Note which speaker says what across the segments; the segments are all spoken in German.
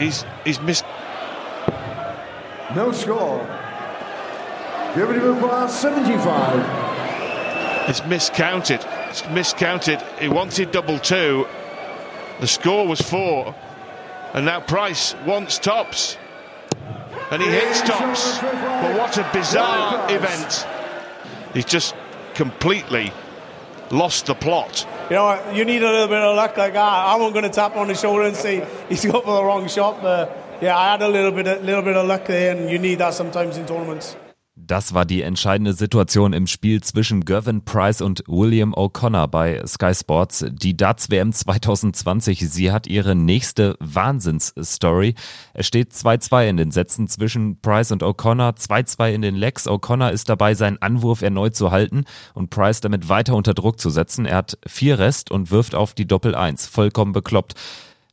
Speaker 1: he's he's missed.
Speaker 2: No score. Germany requires 75.
Speaker 1: It's miscounted. It's miscounted. He wanted double two. The score was four. And now Price wants tops. And he hits tops. But what a bizarre event. He's just completely lost the plot.
Speaker 3: You know, you need a little bit of luck like that. I wasn't going to tap on the shoulder and say he's got for the wrong shot, but yeah, I had a little bit, a little bit of luck there, and you need that sometimes in tournaments.
Speaker 4: Das war die entscheidende Situation im Spiel zwischen Gervin Price und William O'Connor bei Sky Sports. Die Darts WM 2020, sie hat ihre nächste Wahnsinnsstory. Es steht 2-2 in den Sätzen zwischen Price und O'Connor, 2-2 in den Legs. O'Connor ist dabei, seinen Anwurf erneut zu halten und Price damit weiter unter Druck zu setzen. Er hat vier Rest und wirft auf die Doppel-1. Vollkommen bekloppt.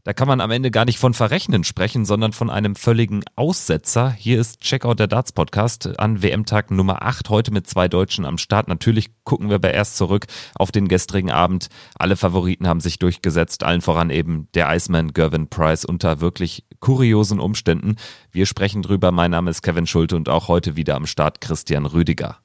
Speaker 4: Da kann man am Ende gar nicht von Verrechnen sprechen, sondern von einem völligen Aussetzer. Hier ist Checkout der Darts Podcast an WM-Tag Nummer 8, heute mit zwei Deutschen am Start. Natürlich gucken wir aber erst zurück auf den gestrigen Abend. Alle Favoriten haben sich durchgesetzt, allen voran eben der Iceman Gervin Price unter wirklich kuriosen Umständen. Wir sprechen drüber. Mein Name ist Kevin Schulte und auch heute wieder am Start Christian Rüdiger.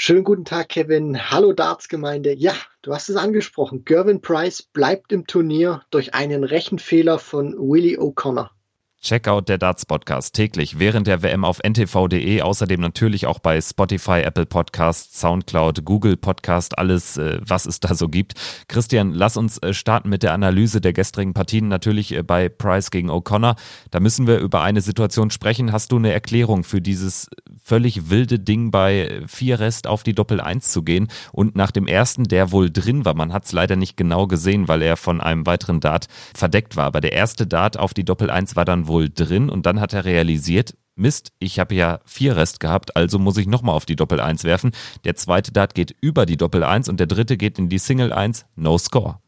Speaker 5: Schönen guten Tag, Kevin. Hallo Darts-Gemeinde. Ja, du hast es angesprochen. Gervin Price bleibt im Turnier durch einen Rechenfehler von Willie O'Connor.
Speaker 4: Checkout der Darts Podcast täglich während der WM auf ntv.de, außerdem natürlich auch bei Spotify, Apple Podcast, Soundcloud, Google Podcast, alles, äh, was es da so gibt. Christian, lass uns äh, starten mit der Analyse der gestrigen Partien, natürlich äh, bei Price gegen O'Connor. Da müssen wir über eine Situation sprechen. Hast du eine Erklärung für dieses völlig wilde Ding bei vier Rest auf die Doppel 1 zu gehen und nach dem ersten, der wohl drin war, man hat es leider nicht genau gesehen, weil er von einem weiteren Dart verdeckt war, aber der erste Dart auf die Doppel 1 war dann wohl drin und dann hat er realisiert, Mist, ich habe ja vier Rest gehabt, also muss ich nochmal auf die Doppel 1 werfen. Der zweite Dart geht über die Doppel 1 und der dritte geht in die Single 1, no score.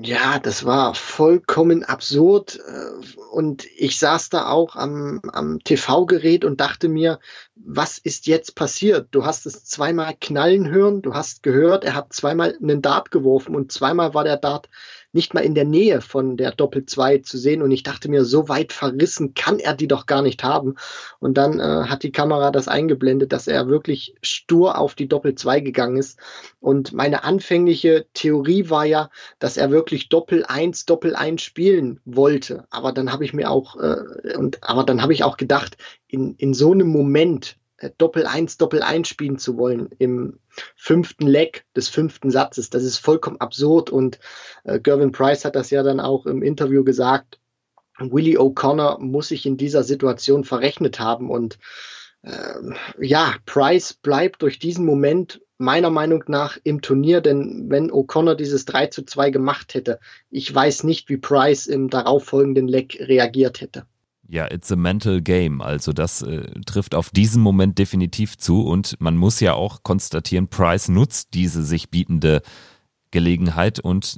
Speaker 5: Ja, das war vollkommen absurd. Äh, und ich saß da auch am, am TV-Gerät und dachte mir, was ist jetzt passiert? Du hast es zweimal knallen hören, du hast gehört, er hat zweimal einen Dart geworfen und zweimal war der Dart nicht mal in der Nähe von der Doppel 2 zu sehen. Und ich dachte mir, so weit verrissen kann er die doch gar nicht haben. Und dann äh, hat die Kamera das eingeblendet, dass er wirklich stur auf die Doppel 2 gegangen ist. Und meine anfängliche Theorie war ja, dass er wirklich Doppel 1, Doppel 1 spielen wollte. Aber dann habe ich mir auch, äh, und, aber dann habe ich auch gedacht, in, in so einem Moment äh, Doppel 1, Doppel 1 spielen zu wollen im fünften Leg des fünften Satzes. Das ist vollkommen absurd und äh, Gervin Price hat das ja dann auch im Interview gesagt. Willie O'Connor muss sich in dieser Situation verrechnet haben und äh, ja, Price bleibt durch diesen Moment meiner Meinung nach im Turnier, denn wenn O'Connor dieses 3 zu 2 gemacht hätte, ich weiß nicht, wie Price im darauffolgenden Leg reagiert hätte.
Speaker 4: Ja, it's a mental game. Also das äh, trifft auf diesen Moment definitiv zu und man muss ja auch konstatieren, Price nutzt diese sich bietende Gelegenheit und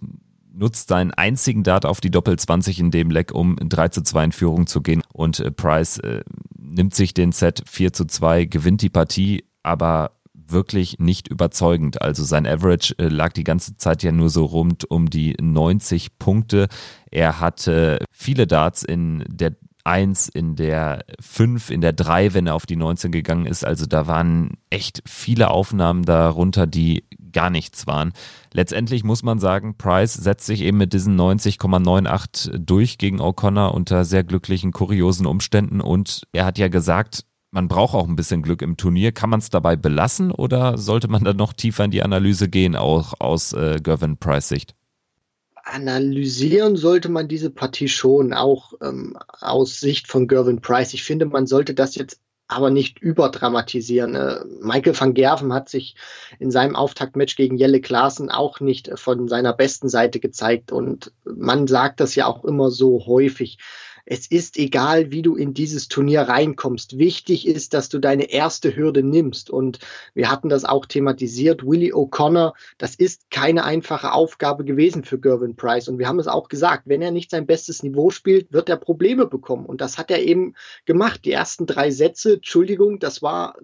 Speaker 4: nutzt seinen einzigen Dart auf die Doppel 20 in dem Leck, um 3 zu 2 in Führung zu gehen. Und äh, Price äh, nimmt sich den Set 4 zu 2, gewinnt die Partie, aber wirklich nicht überzeugend. Also sein Average äh, lag die ganze Zeit ja nur so rund um die 90 Punkte. Er hatte viele Darts in der 1, in der 5, in der 3, wenn er auf die 19 gegangen ist. Also da waren echt viele Aufnahmen darunter, die gar nichts waren. Letztendlich muss man sagen, Price setzt sich eben mit diesen 90,98 durch gegen O'Connor unter sehr glücklichen, kuriosen Umständen und er hat ja gesagt, man braucht auch ein bisschen Glück im Turnier. Kann man es dabei belassen oder sollte man dann noch tiefer in die Analyse gehen, auch aus äh, Gervin Price Sicht?
Speaker 5: Analysieren sollte man diese Partie schon, auch ähm, aus Sicht von Gervin Price. Ich finde, man sollte das jetzt aber nicht überdramatisieren. Äh, Michael van Gerven hat sich in seinem Auftaktmatch gegen Jelle Klaassen auch nicht von seiner besten Seite gezeigt und man sagt das ja auch immer so häufig es ist egal, wie du in dieses Turnier reinkommst. Wichtig ist, dass du deine erste Hürde nimmst. Und wir hatten das auch thematisiert. Willie O'Connor, das ist keine einfache Aufgabe gewesen für Gervin Price. Und wir haben es auch gesagt, wenn er nicht sein bestes Niveau spielt, wird er Probleme bekommen. Und das hat er eben gemacht. Die ersten drei Sätze, Entschuldigung, das war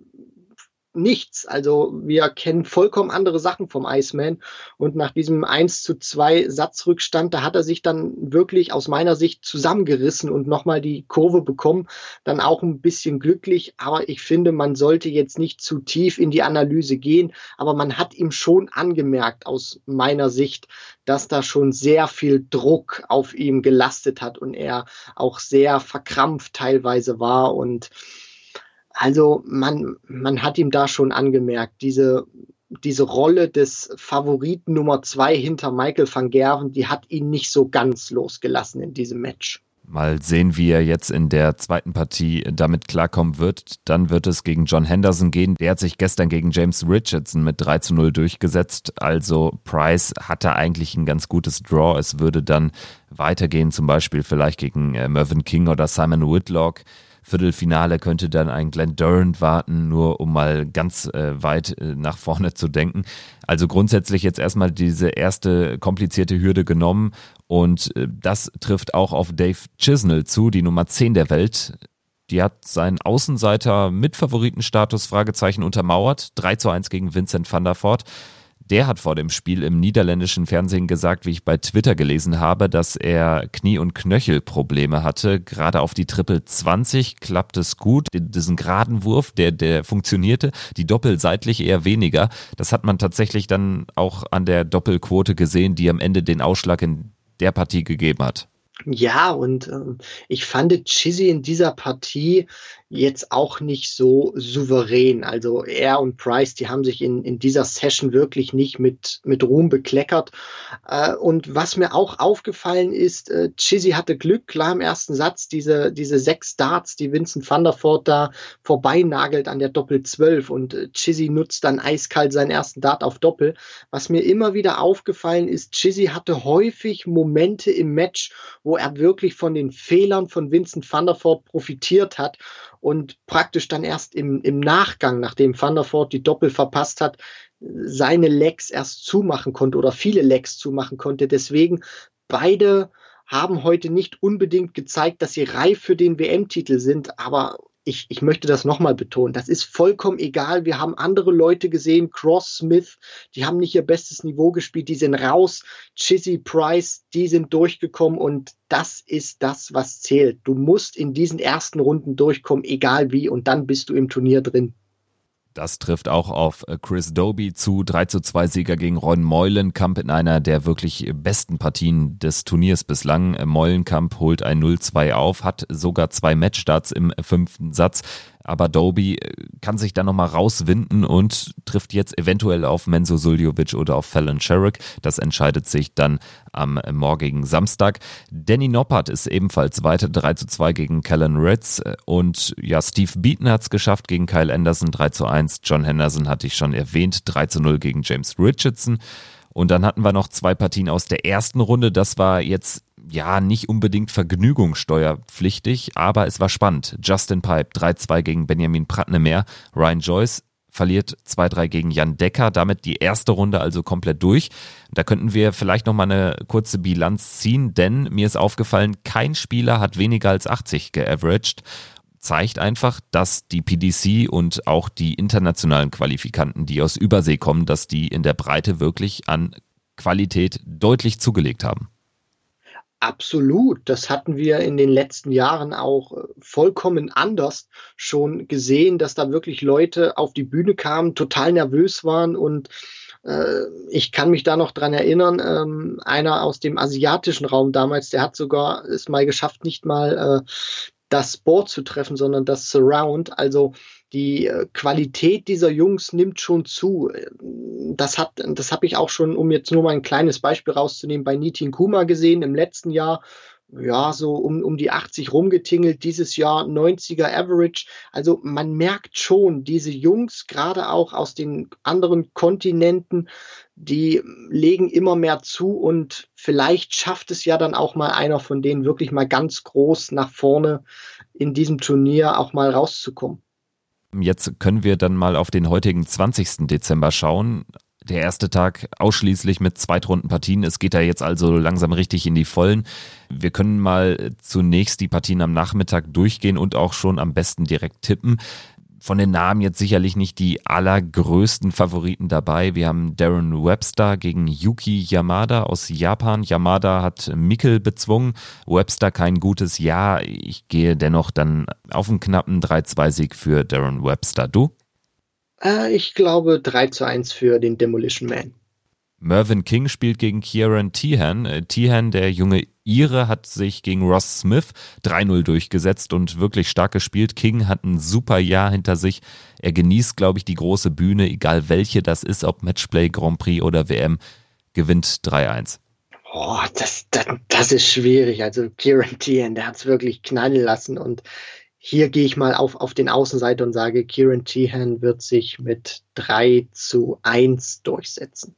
Speaker 5: nichts. Also wir kennen vollkommen andere Sachen vom Iceman. Und nach diesem 1 zu 2 Satzrückstand, da hat er sich dann wirklich aus meiner Sicht zusammengerissen und nochmal die Kurve bekommen. Dann auch ein bisschen glücklich. Aber ich finde, man sollte jetzt nicht zu tief in die Analyse gehen. Aber man hat ihm schon angemerkt, aus meiner Sicht, dass da schon sehr viel Druck auf ihm gelastet hat und er auch sehr verkrampft teilweise war und also man, man hat ihm da schon angemerkt, diese, diese Rolle des Favoriten Nummer zwei hinter Michael van Gerven, die hat ihn nicht so ganz losgelassen in diesem Match.
Speaker 4: Mal sehen, wie er jetzt in der zweiten Partie damit klarkommen wird. Dann wird es gegen John Henderson gehen. Der hat sich gestern gegen James Richardson mit 3 zu 0 durchgesetzt. Also Price hatte eigentlich ein ganz gutes Draw. Es würde dann weitergehen, zum Beispiel vielleicht gegen äh, Mervyn King oder Simon Whitlock. Viertelfinale könnte dann ein Glenn Durant warten, nur um mal ganz äh, weit äh, nach vorne zu denken. Also grundsätzlich jetzt erstmal diese erste komplizierte Hürde genommen und äh, das trifft auch auf Dave Chisnell zu, die Nummer 10 der Welt. Die hat seinen Außenseiter mit Favoritenstatus Fragezeichen untermauert. 3 zu 1 gegen Vincent van der Voort. Der hat vor dem Spiel im niederländischen Fernsehen gesagt, wie ich bei Twitter gelesen habe, dass er Knie- und Knöchelprobleme hatte. Gerade auf die Triple 20 klappt es gut. Diesen geraden Wurf, der, der funktionierte. Die Doppel seitlich eher weniger. Das hat man tatsächlich dann auch an der Doppelquote gesehen, die am Ende den Ausschlag in der Partie gegeben hat.
Speaker 5: Ja, und äh, ich fand Chizzy in dieser Partie jetzt auch nicht so souverän. Also er und Price, die haben sich in, in dieser Session wirklich nicht mit, mit Ruhm bekleckert. Äh, und was mir auch aufgefallen ist, äh, Chizzy hatte Glück, klar im ersten Satz, diese, diese sechs Darts, die Vincent van der Voort da vorbeinagelt an der Doppel 12 und äh, Chizzy nutzt dann eiskalt seinen ersten Dart auf Doppel. Was mir immer wieder aufgefallen ist, Chizzy hatte häufig Momente im Match, wo er wirklich von den Fehlern von Vincent van der Voort profitiert hat und praktisch dann erst im, im Nachgang, nachdem Voort die Doppel verpasst hat, seine Legs erst zumachen konnte oder viele Legs zumachen konnte. Deswegen beide haben heute nicht unbedingt gezeigt, dass sie reif für den WM-Titel sind, aber ich, ich möchte das nochmal betonen, das ist vollkommen egal. Wir haben andere Leute gesehen, Cross Smith, die haben nicht ihr bestes Niveau gespielt, die sind raus. Chizzy Price, die sind durchgekommen und das ist das, was zählt. Du musst in diesen ersten Runden durchkommen, egal wie, und dann bist du im Turnier drin.
Speaker 4: Das trifft auch auf äh, Chris Doby zu. 3 zu 2 Sieger gegen Ron Meulenkamp in einer der wirklich besten Partien des Turniers bislang. Äh, Meulenkamp holt ein 0-2 auf, hat sogar zwei Matchstarts im fünften Satz aber Doby äh, kann sich da nochmal rauswinden und trifft jetzt eventuell auf Menzo Suljovic oder auf Fallon Sherrick. Das entscheidet sich dann am morgigen Samstag. Danny Noppert ist ebenfalls weiter 3 zu 2 gegen Callan Ritz und ja, Steve Beaton hat es geschafft gegen Kyle Anderson 3 zu 1. John Henderson hatte ich schon erwähnt, 3 zu 0 gegen James Richardson. Und dann hatten wir noch zwei Partien aus der ersten Runde. Das war jetzt ja nicht unbedingt vergnügungssteuerpflichtig, aber es war spannend. Justin Pipe 3-2 gegen Benjamin Pratnemer. Ryan Joyce verliert 2-3 gegen Jan Decker, damit die erste Runde also komplett durch. Da könnten wir vielleicht noch mal eine kurze Bilanz ziehen, denn mir ist aufgefallen, kein Spieler hat weniger als 80 geaveraged zeigt einfach, dass die PDC und auch die internationalen Qualifikanten, die aus Übersee kommen, dass die in der Breite wirklich an Qualität deutlich zugelegt haben.
Speaker 5: Absolut. Das hatten wir in den letzten Jahren auch äh, vollkommen anders schon gesehen, dass da wirklich Leute auf die Bühne kamen, total nervös waren und äh, ich kann mich da noch dran erinnern, ähm, einer aus dem asiatischen Raum damals, der hat sogar es mal geschafft, nicht mal äh, das Board zu treffen, sondern das Surround. Also die äh, Qualität dieser Jungs nimmt schon zu. Das hat, das habe ich auch schon, um jetzt nur mal ein kleines Beispiel rauszunehmen, bei Nitin Kuma gesehen im letzten Jahr. Ja, so um, um die 80 rumgetingelt, dieses Jahr 90er Average. Also man merkt schon, diese Jungs, gerade auch aus den anderen Kontinenten, die legen immer mehr zu und vielleicht schafft es ja dann auch mal einer von denen wirklich mal ganz groß nach vorne in diesem Turnier auch mal rauszukommen.
Speaker 4: Jetzt können wir dann mal auf den heutigen 20. Dezember schauen. Der erste Tag ausschließlich mit Zweitrundenpartien. Es geht da jetzt also langsam richtig in die Vollen. Wir können mal zunächst die Partien am Nachmittag durchgehen und auch schon am besten direkt tippen. Von den Namen jetzt sicherlich nicht die allergrößten Favoriten dabei. Wir haben Darren Webster gegen Yuki Yamada aus Japan. Yamada hat Mikkel bezwungen. Webster kein gutes Jahr. Ich gehe dennoch dann auf einen knappen 3-2-Sieg für Darren Webster. Du?
Speaker 5: Äh, ich glaube 3 zu 1 für den Demolition Man.
Speaker 4: Mervyn King spielt gegen Kieran Tehan. Äh, Tehan, der junge Ire, hat sich gegen Ross Smith 3-0 durchgesetzt und wirklich stark gespielt. King hat ein super Jahr hinter sich. Er genießt, glaube ich, die große Bühne, egal welche das ist, ob Matchplay, Grand Prix oder WM, gewinnt 3-1.
Speaker 5: Oh, das, das, das ist schwierig. Also Kieran Tehan, der hat es wirklich knallen lassen und hier gehe ich mal auf, auf den Außenseiter und sage, Kieran Tehan wird sich mit 3 zu 1 durchsetzen.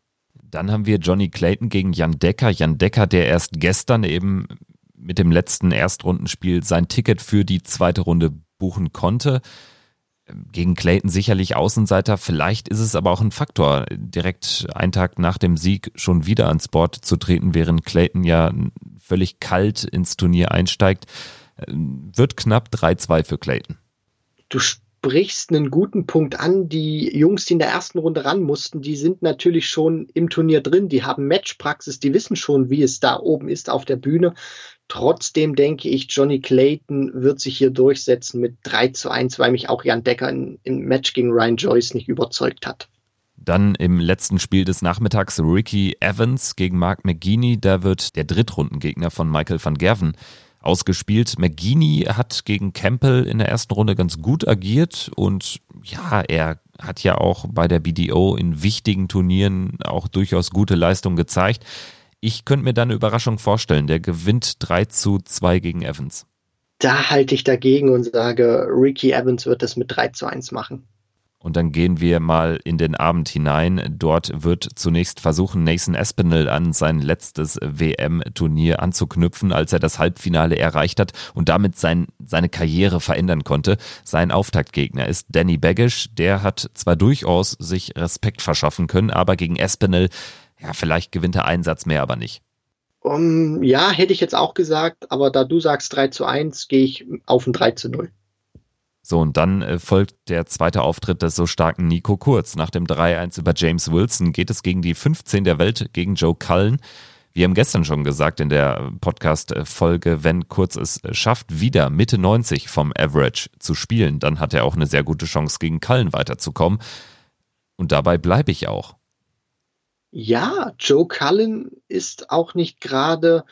Speaker 4: Dann haben wir Johnny Clayton gegen Jan Decker. Jan Decker, der erst gestern eben mit dem letzten Erstrundenspiel sein Ticket für die zweite Runde buchen konnte. Gegen Clayton sicherlich Außenseiter. Vielleicht ist es aber auch ein Faktor, direkt einen Tag nach dem Sieg schon wieder ans Board zu treten, während Clayton ja völlig kalt ins Turnier einsteigt. Wird knapp 3-2 für Clayton.
Speaker 5: Du sprichst einen guten Punkt an. Die Jungs, die in der ersten Runde ran mussten, die sind natürlich schon im Turnier drin. Die haben Matchpraxis, die wissen schon, wie es da oben ist auf der Bühne. Trotzdem denke ich, Johnny Clayton wird sich hier durchsetzen mit 3 zu 1, weil mich auch Jan Decker im Match gegen Ryan Joyce nicht überzeugt hat.
Speaker 4: Dann im letzten Spiel des Nachmittags Ricky Evans gegen Mark McGeaney. Da wird der Drittrundengegner von Michael van Gerven ausgespielt. McGeaney hat gegen Campbell in der ersten Runde ganz gut agiert und ja, er hat ja auch bei der BDO in wichtigen Turnieren auch durchaus gute Leistungen gezeigt. Ich könnte mir da eine Überraschung vorstellen. Der gewinnt 3 zu 2 gegen Evans.
Speaker 5: Da halte ich dagegen und sage, Ricky Evans wird das mit 3 zu 1 machen.
Speaker 4: Und dann gehen wir mal in den Abend hinein. Dort wird zunächst versuchen, Nathan Espinel an sein letztes WM-Turnier anzuknüpfen, als er das Halbfinale erreicht hat und damit sein, seine Karriere verändern konnte. Sein Auftaktgegner ist Danny Baggish. Der hat zwar durchaus sich Respekt verschaffen können, aber gegen Espinel, ja, vielleicht gewinnt er einen Satz mehr, aber nicht.
Speaker 5: Um, ja, hätte ich jetzt auch gesagt, aber da du sagst 3 zu 1, gehe ich auf ein 3 zu 0.
Speaker 4: So, und dann äh, folgt der zweite Auftritt des so starken Nico Kurz. Nach dem 3-1 über James Wilson geht es gegen die 15 der Welt, gegen Joe Cullen. Wir haben gestern schon gesagt in der Podcast-Folge, wenn Kurz es schafft, wieder Mitte 90 vom Average zu spielen, dann hat er auch eine sehr gute Chance, gegen Cullen weiterzukommen. Und dabei bleibe ich auch.
Speaker 5: Ja, Joe Cullen ist auch nicht gerade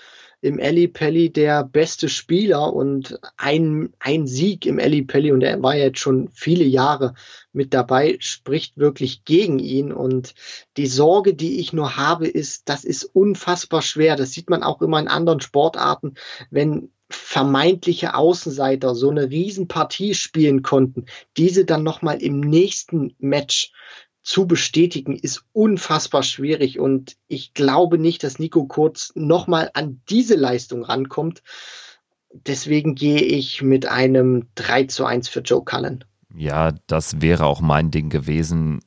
Speaker 5: im Eli Pelli der beste Spieler und ein, ein Sieg im Eli Pelli und er war jetzt schon viele Jahre mit dabei, spricht wirklich gegen ihn und die Sorge, die ich nur habe, ist, das ist unfassbar schwer. Das sieht man auch immer in anderen Sportarten, wenn vermeintliche Außenseiter so eine Riesenpartie spielen konnten, diese dann nochmal im nächsten Match zu bestätigen, ist unfassbar schwierig. Und ich glaube nicht, dass Nico Kurz nochmal an diese Leistung rankommt. Deswegen gehe ich mit einem 3 zu 1 für Joe Cullen.
Speaker 4: Ja, das wäre auch mein Ding gewesen.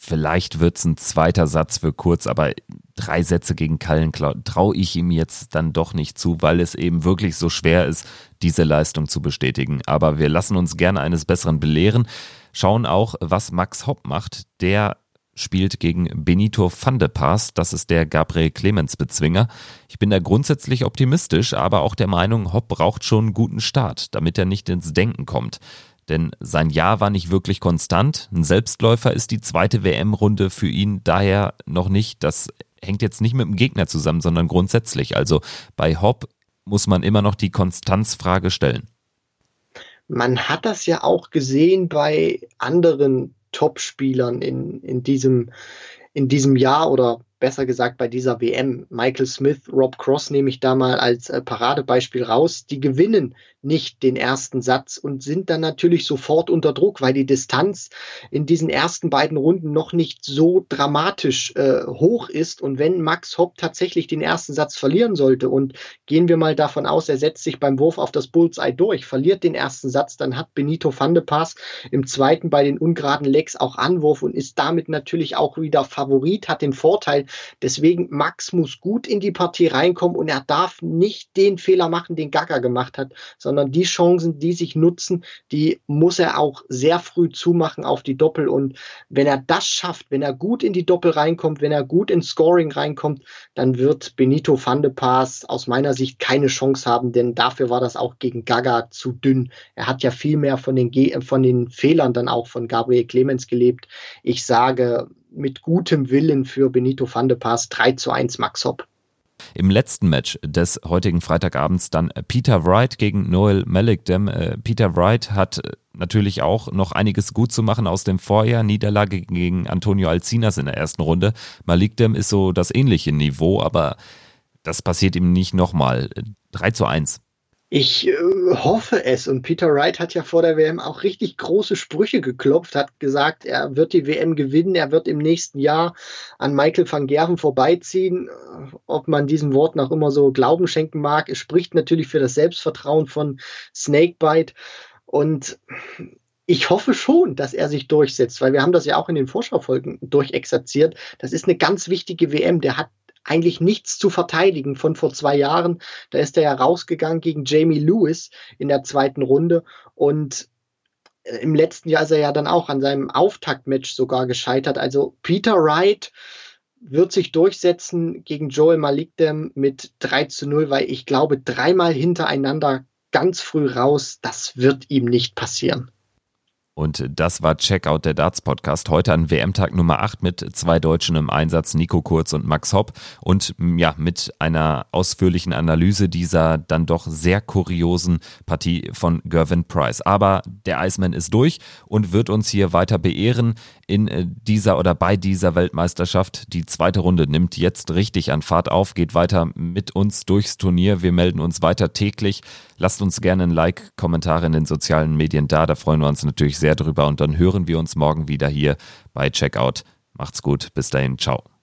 Speaker 4: Vielleicht wird es ein zweiter Satz für Kurz, aber drei Sätze gegen Cullen traue ich ihm jetzt dann doch nicht zu, weil es eben wirklich so schwer ist, diese Leistung zu bestätigen. Aber wir lassen uns gerne eines Besseren belehren schauen auch, was Max Hopp macht. Der spielt gegen Benito van de Paas. Das ist der Gabriel Clemens Bezwinger. Ich bin da grundsätzlich optimistisch, aber auch der Meinung, Hopp braucht schon einen guten Start, damit er nicht ins Denken kommt. Denn sein Jahr war nicht wirklich konstant. Ein Selbstläufer ist die zweite WM-Runde für ihn daher noch nicht. Das hängt jetzt nicht mit dem Gegner zusammen, sondern grundsätzlich. Also bei Hopp muss man immer noch die Konstanzfrage stellen.
Speaker 5: Man hat das ja auch gesehen bei anderen Top-Spielern in, in, diesem, in diesem Jahr oder besser gesagt bei dieser WM. Michael Smith, Rob Cross nehme ich da mal als äh, Paradebeispiel raus. Die gewinnen nicht den ersten Satz und sind dann natürlich sofort unter Druck, weil die Distanz in diesen ersten beiden Runden noch nicht so dramatisch äh, hoch ist. Und wenn Max Hopp tatsächlich den ersten Satz verlieren sollte und gehen wir mal davon aus, er setzt sich beim Wurf auf das Bullseye durch, verliert den ersten Satz, dann hat Benito van de Pass im zweiten bei den ungeraden Legs auch Anwurf und ist damit natürlich auch wieder Favorit, hat den Vorteil, sein. Deswegen, Max muss gut in die Partie reinkommen und er darf nicht den Fehler machen, den Gaga gemacht hat, sondern die Chancen, die sich nutzen, die muss er auch sehr früh zumachen auf die Doppel. Und wenn er das schafft, wenn er gut in die Doppel reinkommt, wenn er gut ins Scoring reinkommt, dann wird Benito van de Paas aus meiner Sicht keine Chance haben, denn dafür war das auch gegen Gaga zu dünn. Er hat ja viel mehr von den, von den Fehlern dann auch von Gabriel Clemens gelebt. Ich sage mit gutem Willen für Benito van de Paas 3 zu 1 Max Hopp.
Speaker 4: Im letzten Match des heutigen Freitagabends dann Peter Wright gegen Noel Malikdem. Äh, Peter Wright hat äh, natürlich auch noch einiges gut zu machen aus dem Vorjahr. Niederlage gegen Antonio Alcinas in der ersten Runde. Malikdem ist so das ähnliche Niveau, aber das passiert ihm nicht nochmal. 3 zu 1.
Speaker 5: Ich äh, hoffe es. Und Peter Wright hat ja vor der WM auch richtig große Sprüche geklopft, hat gesagt, er wird die WM gewinnen, er wird im nächsten Jahr an Michael van Gerven vorbeiziehen. Ob man diesem Wort noch immer so Glauben schenken mag, es spricht natürlich für das Selbstvertrauen von Snakebite. Und ich hoffe schon, dass er sich durchsetzt, weil wir haben das ja auch in den Vorschaufolgen durchexerziert. Das ist eine ganz wichtige WM. Der hat eigentlich nichts zu verteidigen von vor zwei Jahren. Da ist er ja rausgegangen gegen Jamie Lewis in der zweiten Runde und äh, im letzten Jahr ist er ja dann auch an seinem Auftaktmatch sogar gescheitert. Also Peter Wright wird sich durchsetzen gegen Joel Malikdem mit 3 zu 0, weil ich glaube, dreimal hintereinander ganz früh raus, das wird ihm nicht passieren.
Speaker 4: Und das war Checkout der Darts Podcast. Heute an WM-Tag Nummer 8 mit zwei Deutschen im Einsatz, Nico Kurz und Max Hopp. Und ja, mit einer ausführlichen Analyse dieser dann doch sehr kuriosen Partie von Gervin Price. Aber der Iceman ist durch und wird uns hier weiter beehren in äh, dieser oder bei dieser Weltmeisterschaft. Die zweite Runde nimmt jetzt richtig an Fahrt auf, geht weiter mit uns durchs Turnier. Wir melden uns weiter täglich. Lasst uns gerne ein Like, Kommentare in den sozialen Medien da. Da freuen wir uns natürlich sehr drüber. Und dann hören wir uns morgen wieder hier bei Checkout. Macht's gut. Bis dahin. Ciao.